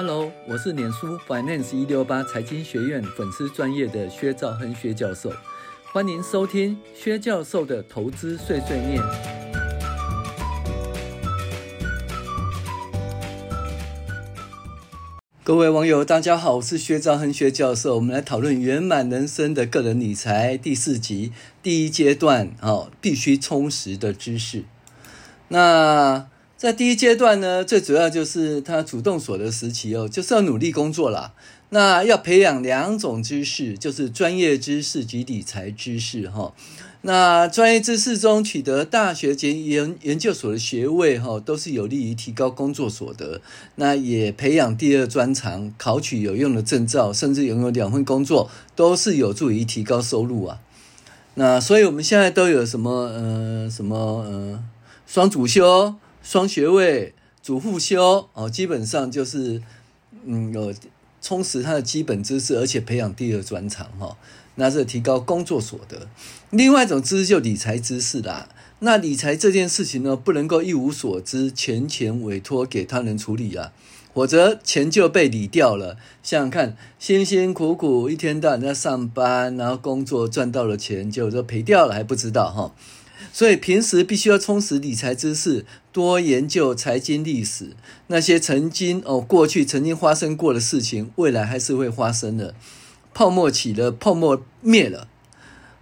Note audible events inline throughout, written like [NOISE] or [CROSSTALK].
Hello，我是脸书 Finance 一六八财经学院粉丝专业的薛兆亨薛教授，欢迎收听薛教授的投资碎碎念。各位网友，大家好，我是薛兆亨薛教授，我们来讨论圆满人生的个人理财第四集第一阶段，哦，必须充实的知识。那在第一阶段呢，最主要就是他主动所得时期哦，就是要努力工作啦。那要培养两种知识，就是专业知识及理财知识哈。那专业知识中取得大学及研研究所的学位哈，都是有利于提高工作所得。那也培养第二专长，考取有用的证照，甚至拥有两份工作，都是有助于提高收入啊。那所以我们现在都有什么呃什么呃双主修。双学位、主副修哦，基本上就是嗯，有充实他的基本知识，而且培养第二专长哈，那是提高工作所得。另外一种知识就理财知识啦。那理财这件事情呢，不能够一无所知，全权委托给他人处理啊，否则钱就被理掉了。想想看，辛辛苦苦一天到晚在上班，然后工作赚到了钱，结果就赔掉了，还不知道哈。所以平时必须要充实理财知识，多研究财经历史，那些曾经哦过去曾经发生过的事情，未来还是会发生的。泡沫起了，泡沫灭了。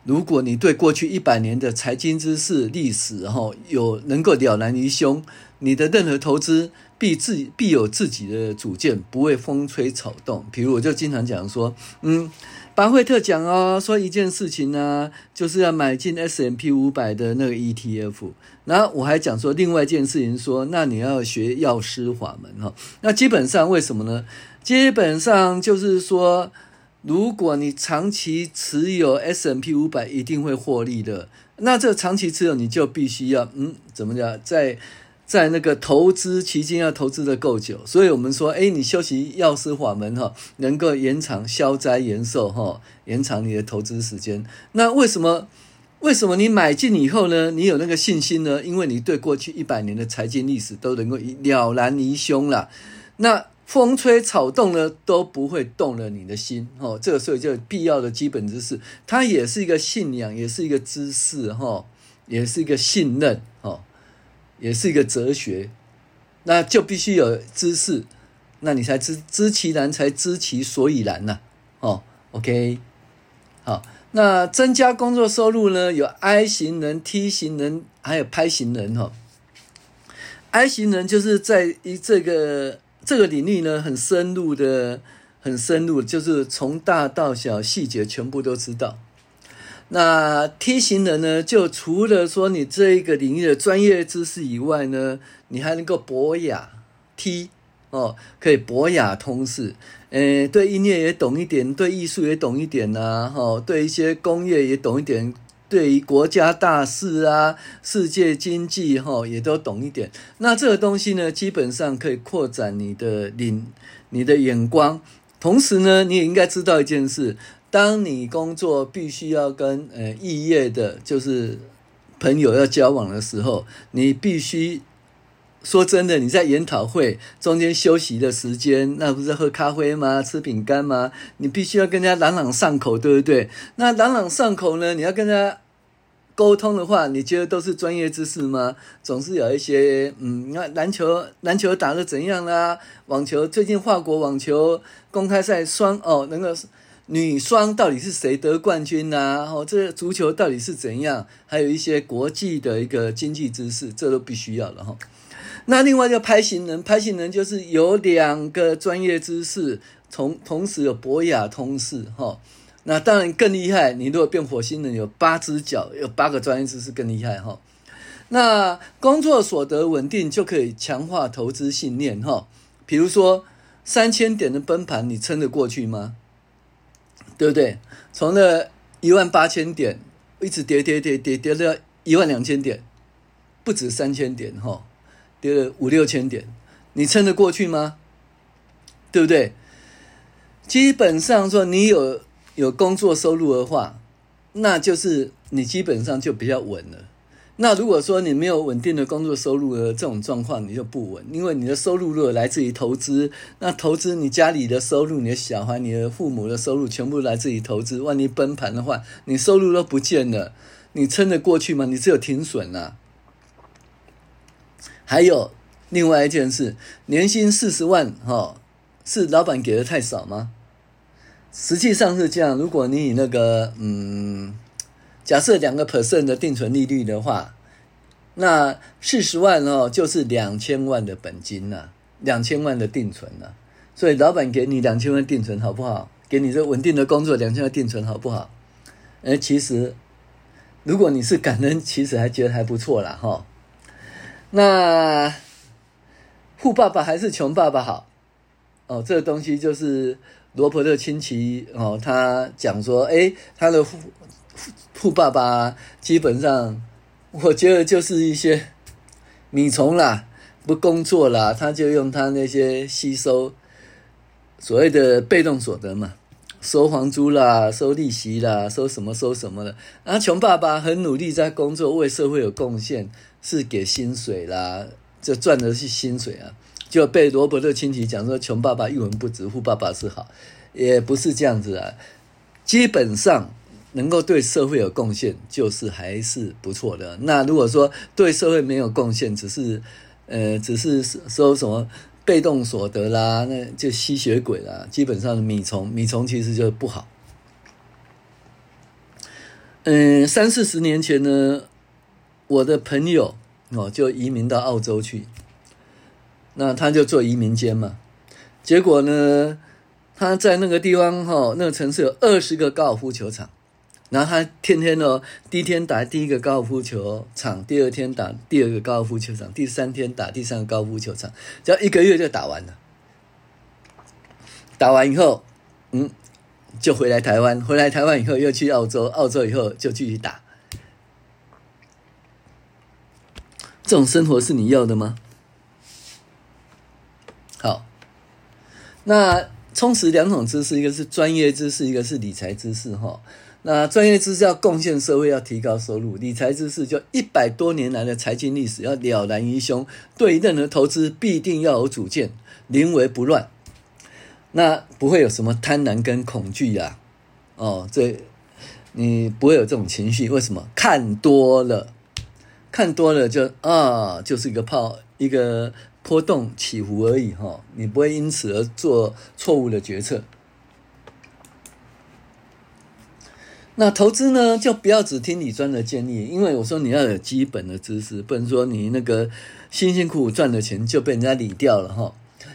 如果你对过去一百年的财经知识历史哈有能够了然于胸，你的任何投资必自必有自己的主见，不会风吹草动。比如我就经常讲说，嗯。巴菲特讲哦，说一件事情呢，就是要买进 S M P 五百的那个 ETF。然后我还讲说另外一件事情说，说那你要学药师法门哈。那基本上为什么呢？基本上就是说，如果你长期持有 S&P 五百，一定会获利的。那这长期持有，你就必须要嗯，怎么讲，在。在那个投资期间要投资的够久，所以我们说，哎，你修习药师法门哈，能够延长消灾延寿哈，延长你的投资时间。那为什么？为什么你买进以后呢？你有那个信心呢？因为你对过去一百年的财经历史都能够了然于胸了。那风吹草动呢都不会动了你的心哦。这个时候就必要的基本知识，它也是一个信仰，也是一个知识哈，也是一个信任哈。也是一个哲学，那就必须有知识，那你才知知其然，才知其所以然呐、哦，OK，好，那增加工作收入呢？有 I 型人、T 型人，还有拍型人哈、I 型人就是在于这个这个领域呢，很深入的，很深入，就是从大到小细节全部都知道。那 T 型人呢，就除了说你这一个领域的专业知识以外呢，你还能够博雅 T 哦，可以博雅通识，诶，对音乐也懂一点，对艺术也懂一点呐、啊，哈、哦，对一些工业也懂一点，对于国家大事啊、世界经济哈、哦，也都懂一点。那这个东西呢，基本上可以扩展你的领、你的眼光，同时呢，你也应该知道一件事。当你工作必须要跟呃异业的，就是朋友要交往的时候，你必须说真的，你在研讨会中间休息的时间，那不是喝咖啡吗？吃饼干吗？你必须要跟人家朗朗上口，对不对？那朗朗上口呢？你要跟人家沟通的话，你觉得都是专业知识吗？总是有一些，嗯，那篮球篮球打得怎样啦？网球最近法国网球公开赛双哦，能够。女双到底是谁得冠军呐、啊？哦，这足球到底是怎样？还有一些国际的一个经济知识，这都必须要的哈。那另外就拍行人，拍行人就是有两个专业知识，同同时有博雅通识哈。那当然更厉害，你如果变火星人，有八只脚，有八个专业知识更厉害哈。那工作所得稳定就可以强化投资信念哈。比如说三千点的崩盘，你撑得过去吗？对不对？从那一万八千点一直跌跌跌跌跌到一万两千点，不止三千点哈，跌了五六千点，你撑得过去吗？对不对？基本上说，你有有工作收入的话，那就是你基本上就比较稳了。那如果说你没有稳定的工作收入的这种状况，你就不稳，因为你的收入如果来自于投资，那投资你家里的收入、你的小孩、你的父母的收入全部来自于投资，万一崩盘的话，你收入都不见了，你撑得过去吗？你只有停损了。还有另外一件事，年薪四十万，哈，是老板给的太少吗？实际上是这样，如果你以那个，嗯。假设两个 percent 的定存利率的话，那四十万哦，就是两千万的本金呐、啊，两千万的定存呐、啊。所以老板给你两千万定存好不好？给你这稳定的工作，两千万定存好不好？哎，其实如果你是感恩，其实还觉得还不错啦哈。那富爸爸还是穷爸爸好？哦，这个东西就是罗伯特清崎哦，他讲说，哎，他的富。富爸爸基本上，我觉得就是一些米虫啦，不工作啦，他就用他那些吸收所谓的被动所得嘛，收房租啦，收利息啦，收什么收什么的。啊穷爸爸很努力在工作，为社会有贡献，是给薪水啦，就赚的是薪水啊，就被罗伯特清崎讲说，穷爸爸一文不值，富爸爸是好，也不是这样子啊，基本上。能够对社会有贡献，就是还是不错的。那如果说对社会没有贡献，只是，呃，只是收什么被动所得啦，那就吸血鬼啦。基本上米虫，米虫其实就不好。嗯，三四十年前呢，我的朋友哦就移民到澳洲去，那他就做移民监嘛。结果呢，他在那个地方哈，那个城市有二十个高尔夫球场。然后他天天哦，第一天打第一个高尔夫球场，第二天打第二个高尔夫球场，第三天打第三个高尔夫球场，只要一个月就打完了。打完以后，嗯，就回来台湾，回来台湾以后又去澳洲，澳洲以后就继续打。这种生活是你要的吗？好，那充实两种知识，一个是专业知识，一个是理财知识，哈。那专业知识要贡献社会，要提高收入；理财知识就一百多年来的财经历史要了然于胸。对任何投资必定要有主见，临危不乱。那不会有什么贪婪跟恐惧呀、啊？哦，这你不会有这种情绪。为什么？看多了，看多了就啊，就是一个泡，一个波动起伏而已哈、哦。你不会因此而做错误的决策。那投资呢，就不要只听理专的建议，因为我说你要有基本的知识，不能说你那个辛辛苦苦赚的钱就被人家理掉了哈。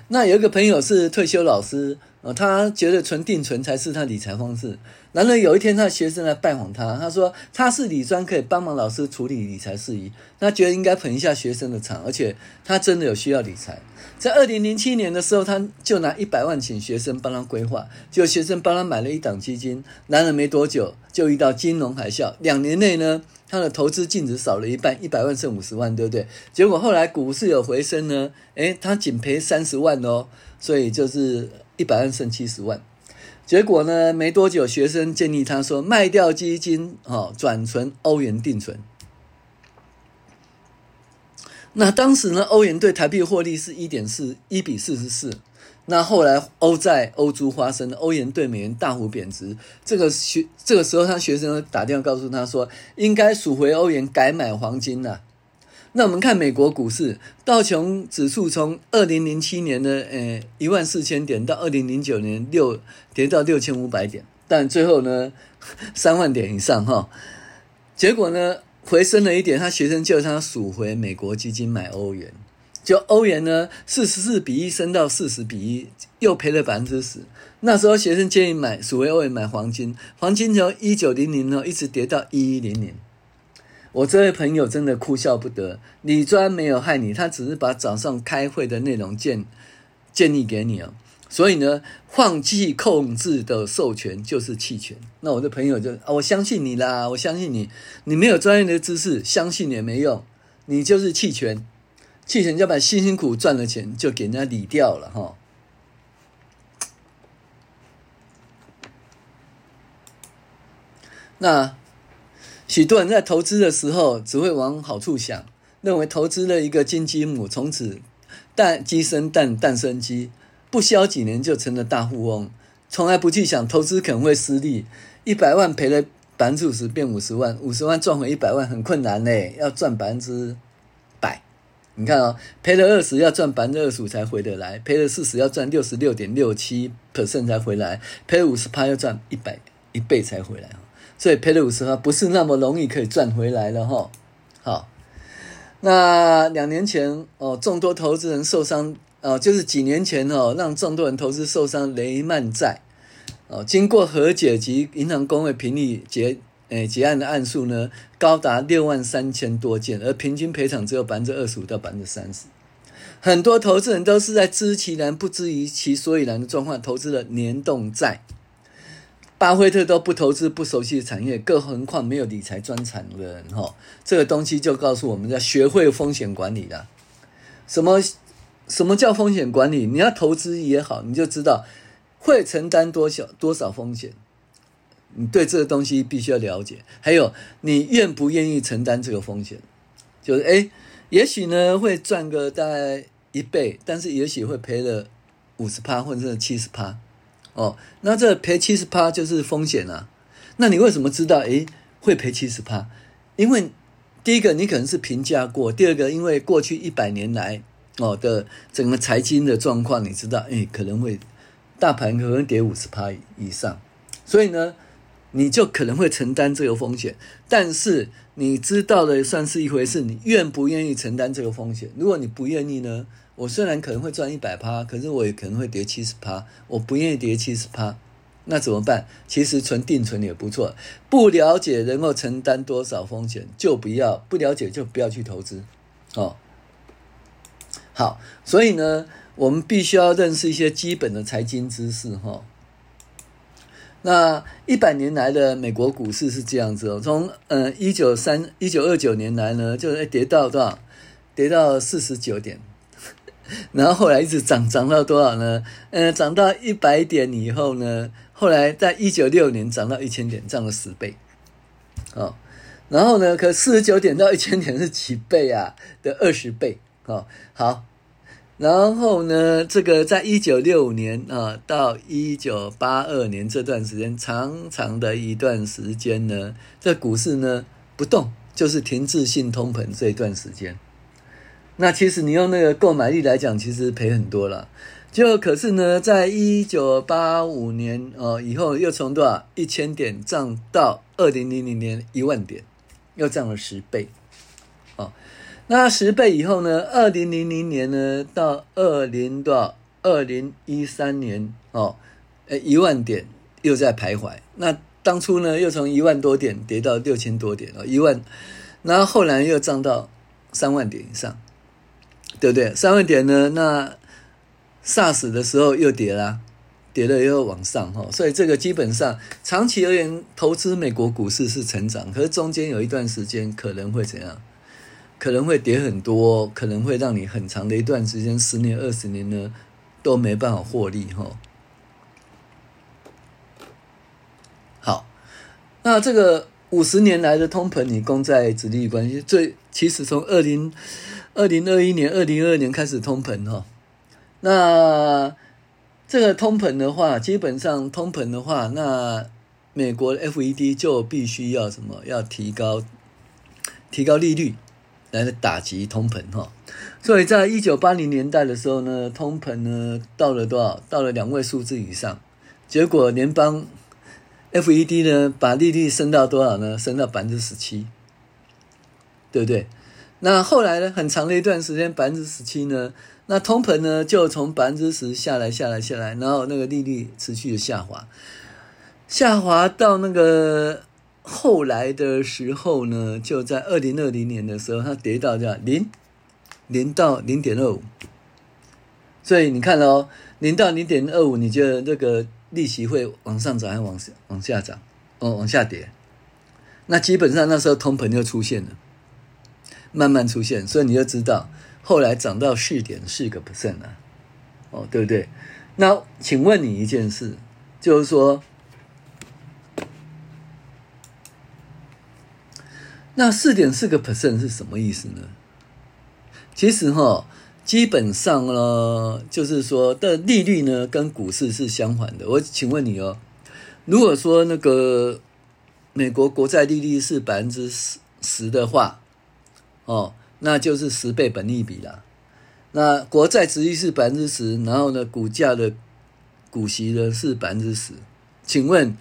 那有一个朋友是退休老师。呃，他觉得存定存才是他理财方式。然而有一天，他的学生来拜访他，他说他是理专，可以帮忙老师处理理财事宜。他觉得应该捧一下学生的场，而且他真的有需要理财。在二零零七年的时候，他就拿一百万请学生帮他规划，就学生帮他买了一档基金。然而没多久就遇到金融海啸，两年内呢，他的投资净值少了一半，一百万剩五十万，对不对？结果后来股市有回升呢，诶，他仅赔三十万哦，所以就是。一百万剩七十万，结果呢？没多久，学生建议他说卖掉基金，哦，转存欧元定存。那当时呢，欧元对台币获利是一点四一比四十四。那后来欧债、欧猪发生，欧元对美元大幅贬值。这个学这个时候，他学生打电话告诉他说，应该赎回欧元，改买黄金了。那我们看美国股市，道琼指数从二零零七年的呃一万四千点到二零零九年六跌到六千五百点，但最后呢 [LAUGHS] 三万点以上哈，结果呢回升了一点，他学生叫他赎回美国基金买欧元，就欧元呢四十四比一升到四十比一，又赔了百分之十。那时候学生建议买赎回欧元买黄金，黄金从一九零零呢一直跌到一一零零。我这位朋友真的哭笑不得，李专没有害你，他只是把早上开会的内容建建议给你哦。所以呢，放弃控制的授权就是弃权。那我的朋友就啊，我相信你啦，我相信你，你没有专业的知识，相信也没用，你就是弃权，弃权就把辛辛苦赚的钱就给人家理掉了哈。那。许多人在投资的时候只会往好处想，认为投资了一个金鸡母，从此蛋鸡生蛋，蛋生鸡，不消几年就成了大富翁。从来不去想投资可能会失利，一百万赔了百分之五十变五十万，五十万赚回一百万很困难嘞，要赚百分之百。你看哦，赔了二十要赚百分之二十五才回得来，赔了四十要赚六十六点六七 percent 才回来，赔五十趴要赚一百一倍才回来。所以赔了五十万不是那么容易可以赚回来了哈。好，那两年前哦，众多投资人受伤哦，就是几年前哦，让众多人投资受伤雷曼债哦，经过和解及银行公会评议结诶结案的案数呢，高达六万三千多件，而平均赔偿只有百分之二十五到百分之三十。很多投资人都是在知其然不知其所以然的状况投资了联动债。巴菲特都不投资不熟悉的产业，更何况没有理财专长的人哈。这个东西就告诉我们要学会风险管理了。什么什么叫风险管理？你要投资也好，你就知道会承担多少多少风险。你对这个东西必须要了解。还有，你愿不愿意承担这个风险？就是诶，也许呢会赚个大概一倍，但是也许会赔了五十趴或者是七十趴。哦，那这赔七十趴就是风险啊。那你为什么知道？诶，会赔七十趴？因为第一个你可能是评价过，第二个因为过去一百年来哦的整个财经的状况，你知道，诶，可能会大盘可能跌五十趴以上，所以呢，你就可能会承担这个风险。但是你知道的算是一回事，你愿不愿意承担这个风险？如果你不愿意呢？我虽然可能会赚一百趴，可是我也可能会跌七十趴。我不愿意跌七十趴，那怎么办？其实存定存也不错。不了解能够承担多少风险，就不要；不了解就不要去投资。哦，好，所以呢，我们必须要认识一些基本的财经知识。哈、哦，那一百年来的美国股市是这样子哦，从呃一九三一九二九年来呢，就是跌到多少？跌到四十九点。[LAUGHS] 然后后来一直涨，涨到多少呢？呃，涨到一百点以后呢，后来在一九六年涨到一千点，涨了十倍。哦，然后呢，可四十九点到一千点是几倍啊？的二十倍。哦，好，然后呢，这个在一九六五年啊、到一九八二年这段时间，长长的一段时间呢，这股市呢不动，就是停滞性通膨这一段时间。那其实你用那个购买力来讲，其实赔很多了。就可是呢，在一九八五年哦以后，又从多少一千点涨到二零零零年一万点，又涨了十倍。哦，那十倍以后呢，二零零零年呢到二零多少二零一三年哦，呃一万点又在徘徊。那当初呢，又从一万多点跌到六千多点哦，一万，然后后来又涨到三万点以上。对不对？三万点呢？那 SARS 的时候又跌了，跌了又往上哈，所以这个基本上长期而言，投资美国股市是成长，可是中间有一段时间可能会怎样？可能会跌很多，可能会让你很长的一段时间，十年、二十年呢都没办法获利哈。好，那这个五十年来的通膨，你公债殖利率关系，最其实从二零。二零二一年、二零二二年开始通膨哈，那这个通膨的话，基本上通膨的话，那美国的 FED 就必须要什么？要提高提高利率来打击通膨哈。所以在一九八零年代的时候呢，通膨呢到了多少？到了两位数字以上，结果联邦 FED 呢把利率升到多少呢？升到百分之十七，对不对？那后来呢？很长的一段时间，百分之十七呢，那通膨呢就从百分之十下来，下来，下来，然后那个利率持续的下滑，下滑到那个后来的时候呢，就在二零二零年的时候，它跌到这样零，零到零点二五。所以你看哦，零到零点二五，你觉得这个利息会往上涨还是往往下涨？哦，往下跌。那基本上那时候通膨就出现了。慢慢出现，所以你就知道，后来涨到四点四个 percent 了，哦，对不对？那请问你一件事，就是说，那四点四个 percent 是什么意思呢？其实哈，基本上呢，就是说的利率呢，跟股市是相反的。我请问你哦，如果说那个美国国债利率是百分之十十的话，哦，那就是十倍本利比啦。那国债殖利率是百分之十，然后呢，股价的股息呢是百分之十，请问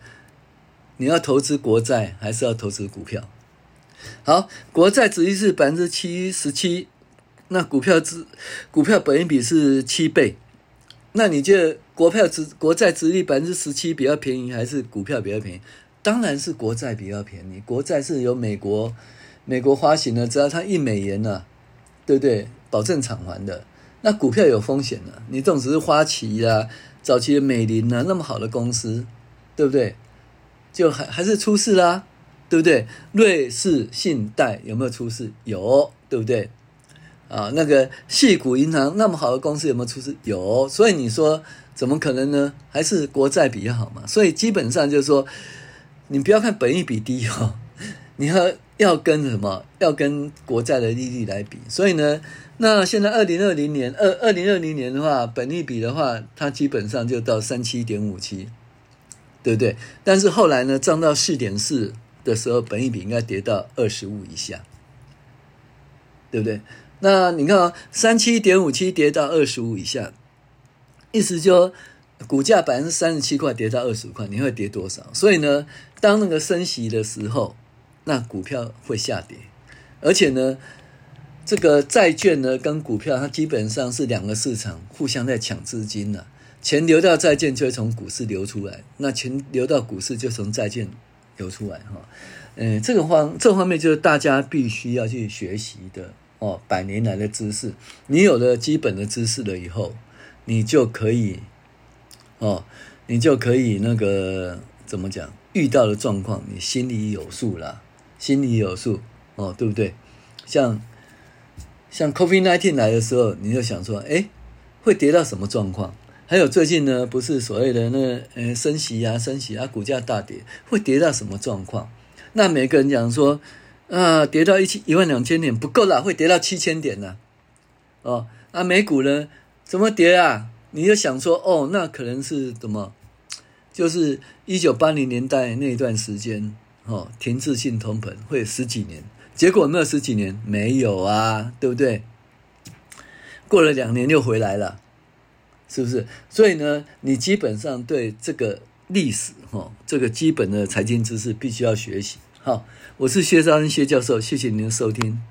你要投资国债还是要投资股票？好，国债殖利率是百分之七十七，那股票殖股票本益比是七倍，那你就国票殖国债殖利率百分之十七比较便宜，还是股票比较便宜？当然是国债比较便宜，国债是由美国美国发行呢，只要它一美元呢、啊，对不对？保证偿还的。那股票有风险的、啊，你这种只是花旗啊，早期的美林啊，那么好的公司，对不对？就还还是出事啦。对不对？瑞士信贷有没有出事？有，对不对？啊，那个矽谷银行那么好的公司有没有出事？有。所以你说怎么可能呢？还是国债比较好嘛？所以基本上就是说，你不要看本益比低哦，你要要跟什么？要跟国债的利率来比。所以呢，那现在二零二零年二二零二零年的话，本利比的话，它基本上就到三七点五七，对不对？但是后来呢，涨到四点四。的时候，本利比应该跌到二十五以下，对不对？那你看啊，三七点五七跌到二十五以下，意思就股价百分之三十七块跌到二十五块，你会跌多少？所以呢，当那个升息的时候，那股票会下跌，而且呢，这个债券呢跟股票它基本上是两个市场互相在抢资金呢、钱流到债券就会从股市流出来，那钱流到股市就从债券。流出来哈，嗯，这个方这方面就是大家必须要去学习的哦，百年来的知识，你有了基本的知识了以后，你就可以哦，你就可以那个怎么讲？遇到的状况你心里有数了，心里有数哦，对不对？像像 COVID-19 来的时候，你就想说，哎，会跌到什么状况？还有最近呢，不是所谓的那呃升息啊，升息啊，股价大跌，会跌到什么状况？那每个人讲说，啊，跌到一千一万两千点不够了，会跌到七千点呢？哦，那美股呢，怎么跌啊？你就想说，哦，那可能是怎么？就是一九八零年代那段时间，哦，停滞性通膨会十几年，结果那十几年？没有啊，对不对？过了两年又回来了。是不是？所以呢，你基本上对这个历史哈，这个基本的财经知识必须要学习。好，我是薛兆亨薛教授，谢谢您的收听。